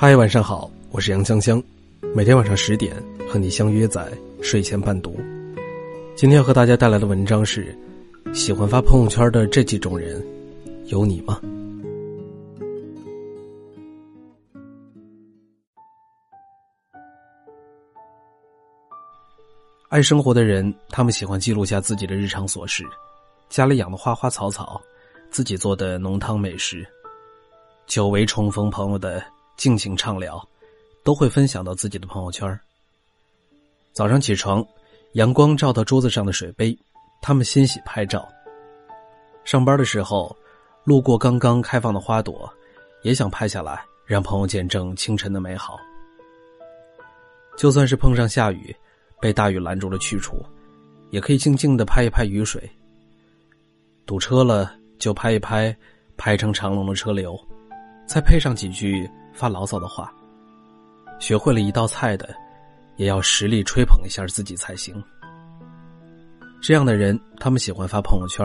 嗨，晚上好，我是杨香香，每天晚上十点和你相约在睡前伴读。今天要和大家带来的文章是：喜欢发朋友圈的这几种人，有你吗？爱生活的人，他们喜欢记录下自己的日常琐事，家里养的花花草草，自己做的浓汤美食，久违重逢朋友的。尽情畅聊，都会分享到自己的朋友圈。早上起床，阳光照到桌子上的水杯，他们欣喜拍照。上班的时候，路过刚刚开放的花朵，也想拍下来，让朋友见证清晨的美好。就算是碰上下雨，被大雨拦住了去处，也可以静静的拍一拍雨水。堵车了就拍一拍，排成长龙的车流，再配上几句。发牢骚的话，学会了一道菜的，也要实力吹捧一下自己才行。这样的人，他们喜欢发朋友圈，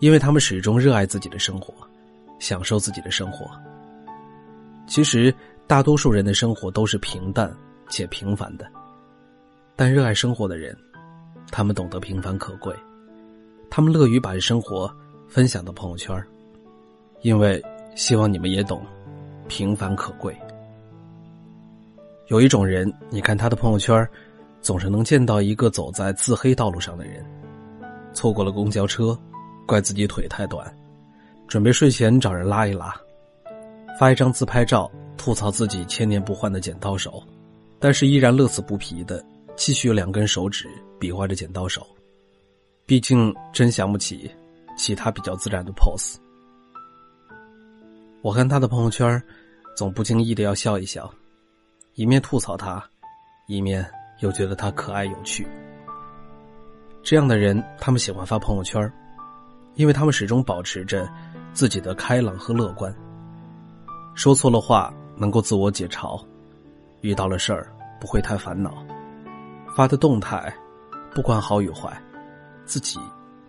因为他们始终热爱自己的生活，享受自己的生活。其实，大多数人的生活都是平淡且平凡的，但热爱生活的人，他们懂得平凡可贵，他们乐于把生活分享到朋友圈，因为希望你们也懂。平凡可贵。有一种人，你看他的朋友圈，总是能见到一个走在自黑道路上的人，错过了公交车，怪自己腿太短，准备睡前找人拉一拉，发一张自拍照，吐槽自己千年不换的剪刀手，但是依然乐此不疲的继续用两根手指比划着剪刀手。毕竟真想不起其他比较自然的 pose。我看他的朋友圈，总不经意的要笑一笑，一面吐槽他，一面又觉得他可爱有趣。这样的人，他们喜欢发朋友圈，因为他们始终保持着自己的开朗和乐观。说错了话能够自我解嘲，遇到了事儿不会太烦恼，发的动态不管好与坏，自己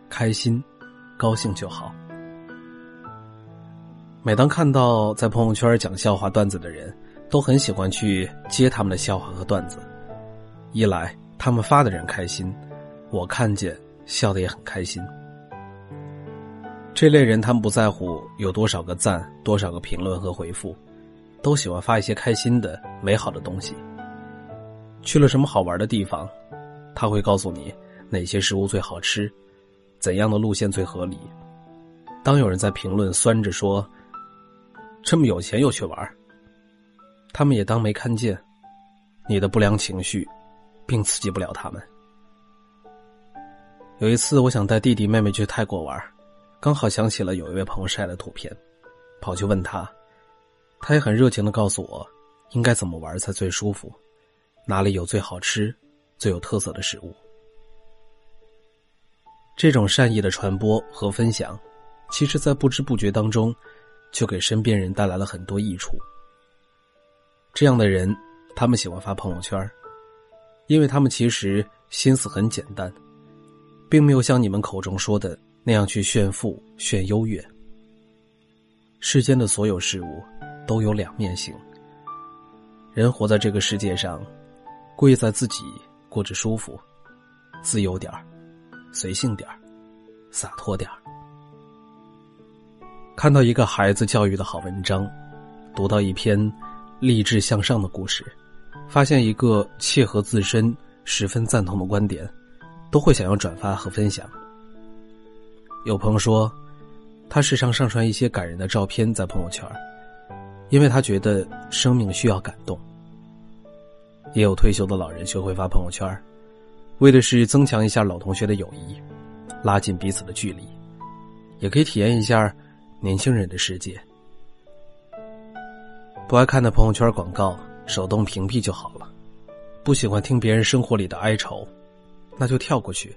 开心、高兴就好。每当看到在朋友圈讲笑话段子的人，都很喜欢去接他们的笑话和段子。一来他们发的人开心，我看见笑的也很开心。这类人他们不在乎有多少个赞、多少个评论和回复，都喜欢发一些开心的、美好的东西。去了什么好玩的地方，他会告诉你哪些食物最好吃，怎样的路线最合理。当有人在评论酸着说。这么有钱又去玩，他们也当没看见，你的不良情绪，并刺激不了他们。有一次，我想带弟弟妹妹去泰国玩，刚好想起了有一位朋友晒的图片，跑去问他，他也很热情的告诉我，应该怎么玩才最舒服，哪里有最好吃、最有特色的食物。这种善意的传播和分享，其实，在不知不觉当中。就给身边人带来了很多益处。这样的人，他们喜欢发朋友圈，因为他们其实心思很简单，并没有像你们口中说的那样去炫富、炫优越。世间的所有事物都有两面性，人活在这个世界上，贵在自己过着舒服、自由点儿、随性点儿、洒脱点儿。看到一个孩子教育的好文章，读到一篇励志向上的故事，发现一个切合自身、十分赞同的观点，都会想要转发和分享。有朋友说，他时常上传一些感人的照片在朋友圈，因为他觉得生命需要感动。也有退休的老人学会发朋友圈，为的是增强一下老同学的友谊，拉近彼此的距离，也可以体验一下。年轻人的世界，不爱看的朋友圈广告，手动屏蔽就好了；不喜欢听别人生活里的哀愁，那就跳过去，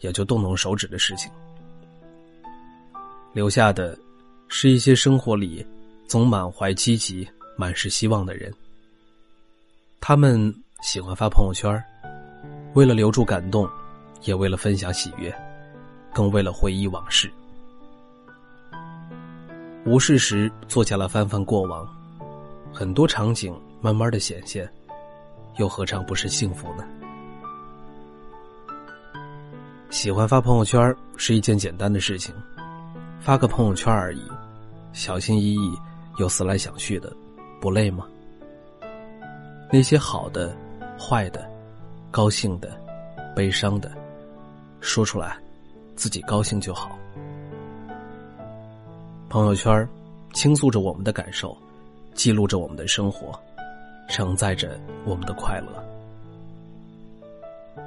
也就动动手指的事情。留下的，是一些生活里总满怀积极、满是希望的人。他们喜欢发朋友圈，为了留住感动，也为了分享喜悦，更为了回忆往事。无事时坐下来翻翻过往，很多场景慢慢的显现，又何尝不是幸福呢？喜欢发朋友圈是一件简单的事情，发个朋友圈而已，小心翼翼又思来想去的，不累吗？那些好的、坏的、高兴的、悲伤的，说出来，自己高兴就好。朋友圈倾诉着我们的感受，记录着我们的生活，承载着我们的快乐。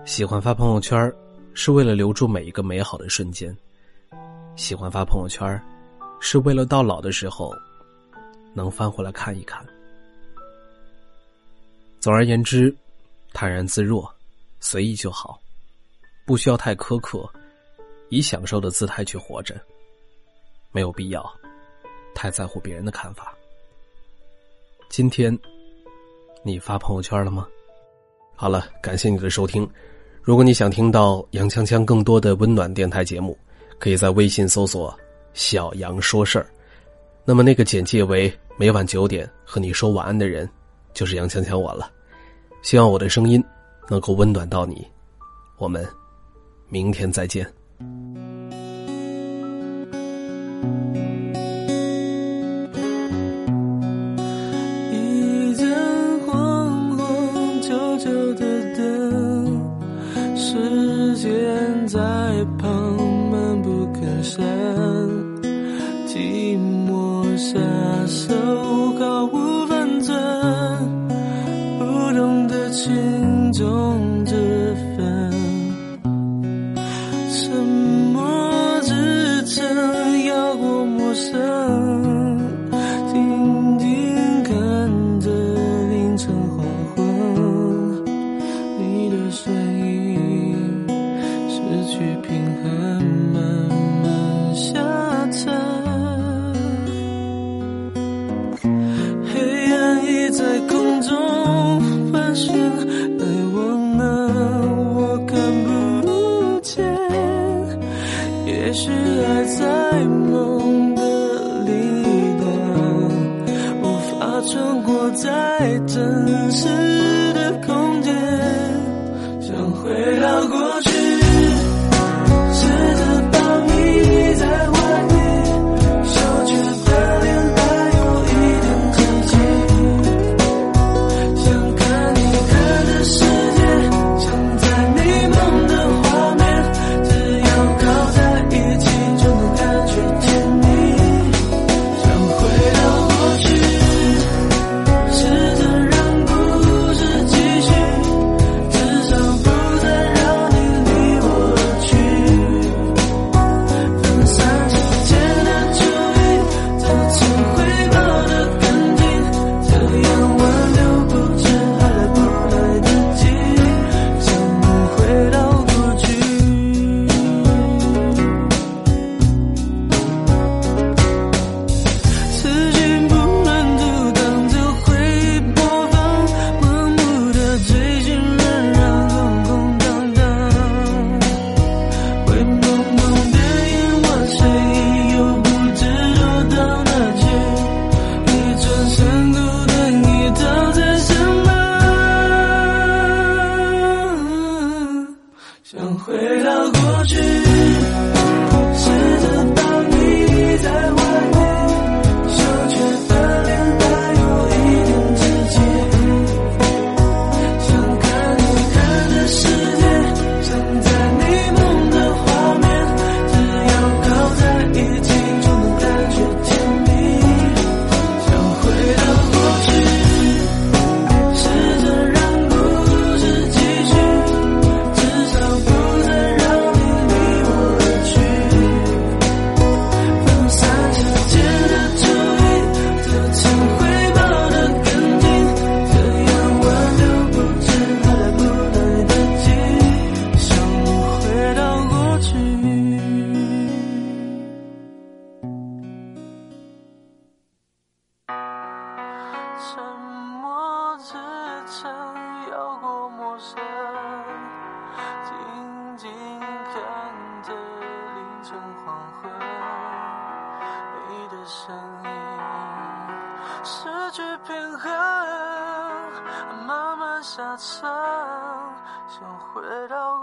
喜欢发朋友圈是为了留住每一个美好的瞬间，喜欢发朋友圈是为了到老的时候能翻回来看一看。总而言之，坦然自若，随意就好，不需要太苛刻，以享受的姿态去活着，没有必要太在乎别人的看法。今天你发朋友圈了吗？好了，感谢你的收听。如果你想听到杨锵锵更多的温暖电台节目，可以在微信搜索“小杨说事儿”。那么那个简介为每晚九点和你说晚安的人，就是杨锵锵我了。希望我的声音能够温暖到你。我们明天再见。寂寞下手毫无分寸，不懂得轻重。是爱在梦的里面，无法穿过在真实的空间，想回到过去。声音失。去平衡，慢慢下沉，想回到。